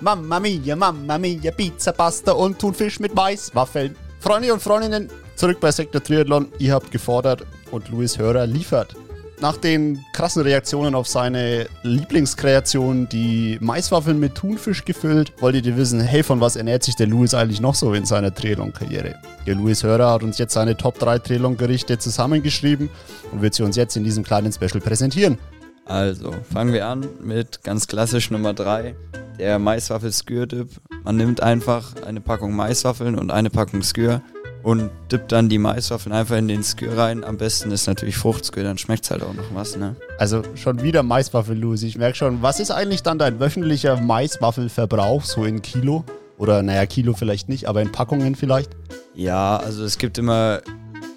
Mamma mia, Mamma mia, Pizza, Pasta und Thunfisch mit Maiswaffeln. Freunde und Freundinnen, zurück bei Sektor Triathlon. Ihr habt gefordert und Luis Hörer liefert. Nach den krassen Reaktionen auf seine Lieblingskreation, die Maiswaffeln mit Thunfisch gefüllt, wolltet ihr wissen, hey, von was ernährt sich der Louis eigentlich noch so in seiner Triathlon-Karriere? Der Louis Hörer hat uns jetzt seine Top 3 Triathlon-Gerichte zusammengeschrieben und wird sie uns jetzt in diesem kleinen Special präsentieren. Also, fangen wir an mit ganz klassisch Nummer 3, der Maiswaffel Skür Dip. Man nimmt einfach eine Packung Maiswaffeln und eine Packung Skür und dippt dann die Maiswaffeln einfach in den Skür rein. Am besten ist natürlich Fruchtskür, dann schmeckt es halt auch noch was, ne? Also schon wieder Maiswaffel, Louis. Ich merke schon, was ist eigentlich dann dein wöchentlicher Maiswaffelverbrauch, so in Kilo? Oder naja, Kilo vielleicht nicht, aber in Packungen vielleicht? Ja, also es gibt immer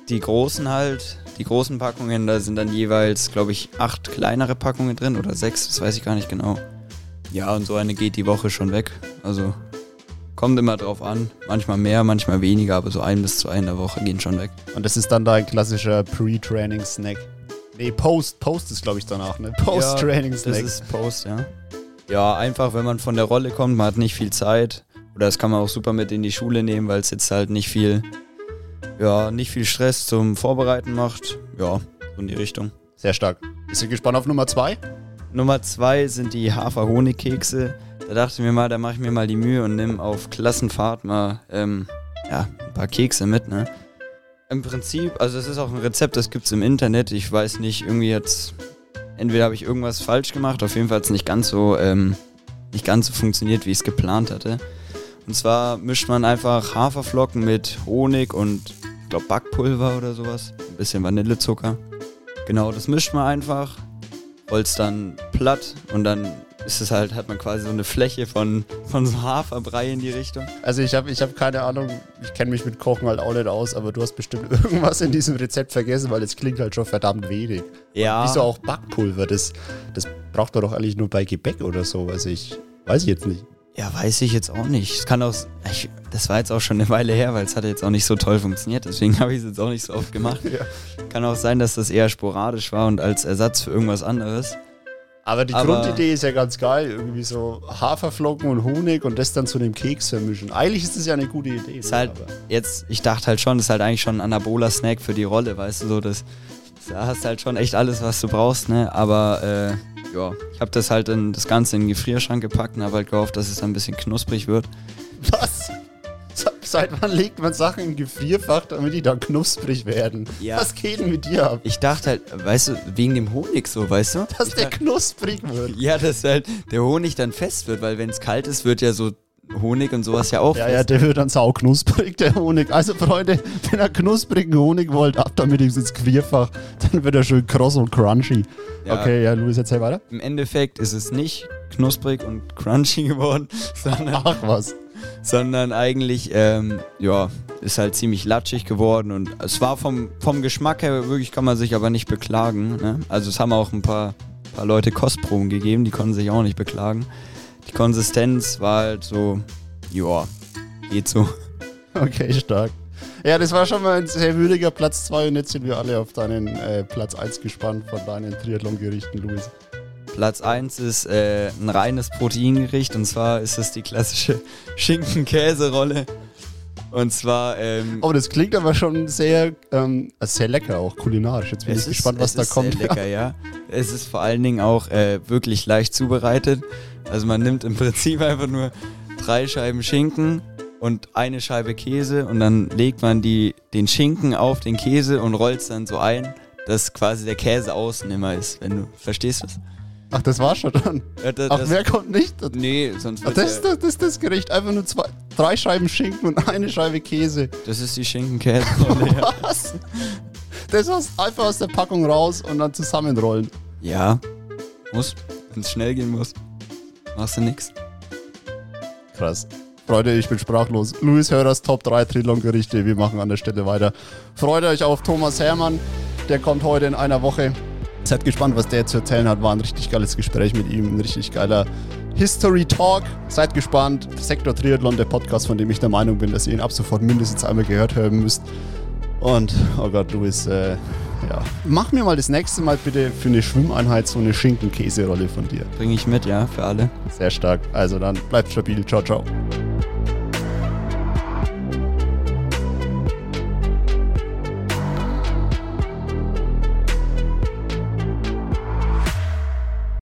die großen halt, die großen Packungen, da sind dann jeweils, glaube ich, acht kleinere Packungen drin oder sechs, das weiß ich gar nicht genau. Ja, und so eine geht die Woche schon weg. Also kommt immer drauf an. Manchmal mehr, manchmal weniger, aber so ein bis zwei in der Woche gehen schon weg. Und das ist dann dein klassischer Pre-Training-Snack. Nee, Post. Post ist, glaube ich, danach, ne? Post-Training-Snack. Ja, das ist Post, ja. Ja, einfach, wenn man von der Rolle kommt, man hat nicht viel Zeit. Oder das kann man auch super mit in die Schule nehmen, weil es jetzt halt nicht viel, ja, nicht viel Stress zum Vorbereiten macht. Ja, so in die Richtung. Sehr stark. Bist du gespannt auf Nummer zwei? Nummer zwei sind die Hafer-Honig-Kekse. Da dachte ich mir mal, da mache ich mir mal die Mühe und nimm auf Klassenfahrt mal ähm, ja, ein paar Kekse mit, ne? Im Prinzip, also es ist auch ein Rezept, das gibt es im Internet. Ich weiß nicht, irgendwie jetzt, entweder habe ich irgendwas falsch gemacht, auf jeden Fall hat es nicht ganz so, ähm, nicht ganz so funktioniert, wie ich es geplant hatte. Und zwar mischt man einfach Haferflocken mit Honig und, ich glaube, Backpulver oder sowas. Ein bisschen Vanillezucker. Genau, das mischt man einfach, rollt es dann platt und dann ist es halt, hat man quasi so eine Fläche von, von so Haferbrei in die Richtung. Also ich habe ich hab keine Ahnung, ich kenne mich mit Kochen halt auch nicht aus, aber du hast bestimmt irgendwas in diesem Rezept vergessen, weil es klingt halt schon verdammt wenig. Ja. Und wieso auch Backpulver? Das, das braucht man doch eigentlich nur bei Gebäck oder so, also ich weiß ich jetzt nicht. Ja, weiß ich jetzt auch nicht. Es kann auch, ich, das war jetzt auch schon eine Weile her, weil es hat jetzt auch nicht so toll funktioniert. Deswegen habe ich es jetzt auch nicht so oft gemacht. ja. Kann auch sein, dass das eher sporadisch war und als Ersatz für irgendwas anderes. Aber die Aber Grundidee ist ja ganz geil. Irgendwie so Haferflocken und Honig und das dann zu einem Keks vermischen. Eigentlich ist das ja eine gute Idee. Ist halt jetzt, ich dachte halt schon, das ist halt eigentlich schon ein Anabola-Snack für die Rolle, weißt du, so das, da hast halt schon echt alles, was du brauchst, ne? Aber äh, ja, ich habe das halt in das Ganze in den Gefrierschrank gepackt und habe halt gehofft, dass es dann ein bisschen knusprig wird. Was? Seit wann legt man Sachen im Gefrierfach, damit die dann knusprig werden? Ja. Was geht denn mit dir ab? Ich dachte halt, weißt du, wegen dem Honig so, weißt du? Dass ich der dachte, knusprig wird. Ja, dass halt der Honig dann fest wird, weil wenn es kalt ist, wird ja so Honig und sowas ja auch. Ja, fest. ja, der wird dann sauknusprig, der Honig. Also, Freunde, wenn ihr knusprigen Honig wollt, ab damit ins Gefrierfach, dann wird er schön kross und crunchy. Ja. Okay, ja, Luis, erzähl weiter. Im Endeffekt ist es nicht knusprig und crunchy geworden, sondern. Ach was sondern eigentlich, ähm, ja, ist halt ziemlich latschig geworden und es war vom, vom Geschmack her wirklich, kann man sich aber nicht beklagen. Ne? Also es haben auch ein paar, paar Leute Kostproben gegeben, die konnten sich auch nicht beklagen. Die Konsistenz war halt so, ja, geht so. Okay, stark. Ja, das war schon mal ein sehr würdiger Platz 2 und jetzt sind wir alle auf deinen äh, Platz 1 gespannt von deinen Triathlon-Gerichten, Luis. Platz 1 ist äh, ein reines Proteingericht und zwar ist es die klassische Schinken-Käse-Rolle. Und zwar. Ähm, oh, das klingt aber schon sehr, ähm, also sehr lecker, auch kulinarisch. Jetzt bin ich ist, gespannt, was da kommt. Sehr lecker, ja. Es ist vor allen Dingen auch äh, wirklich leicht zubereitet. Also man nimmt im Prinzip einfach nur drei Scheiben Schinken und eine Scheibe Käse und dann legt man die, den Schinken auf den Käse und rollt es dann so ein, dass quasi der Käse außen immer ist, wenn du verstehst was. Ach, das war schon dann. Ja, das, Ach, mehr kommt nicht? Nee, sonst Ach, das, das, das ist das Gericht. Einfach nur zwei, drei Scheiben Schinken und eine Scheibe Käse. Das ist die Schinkenkäse. Was? Das ist einfach aus der Packung raus und dann zusammenrollen. Ja, muss. Wenn es schnell gehen muss, machst du nix. Krass. Freunde, ich bin sprachlos. Luis Hörers Top 3 Trilon-Gerichte. Wir machen an der Stelle weiter. Freut euch auf Thomas Hermann. Der kommt heute in einer Woche. Seid gespannt, was der zu erzählen hat. War ein richtig geiles Gespräch mit ihm, ein richtig geiler History Talk. Seid gespannt. Sektor Triathlon, der Podcast, von dem ich der Meinung bin, dass ihr ihn ab sofort mindestens einmal gehört haben müsst. Und, oh Gott, Luis, äh, Ja. Mach mir mal das nächste Mal bitte für eine Schwimmeinheit so eine Schinken-Käserolle von dir. Bringe ich mit, ja, für alle. Sehr stark. Also dann bleibt stabil. Ciao, ciao.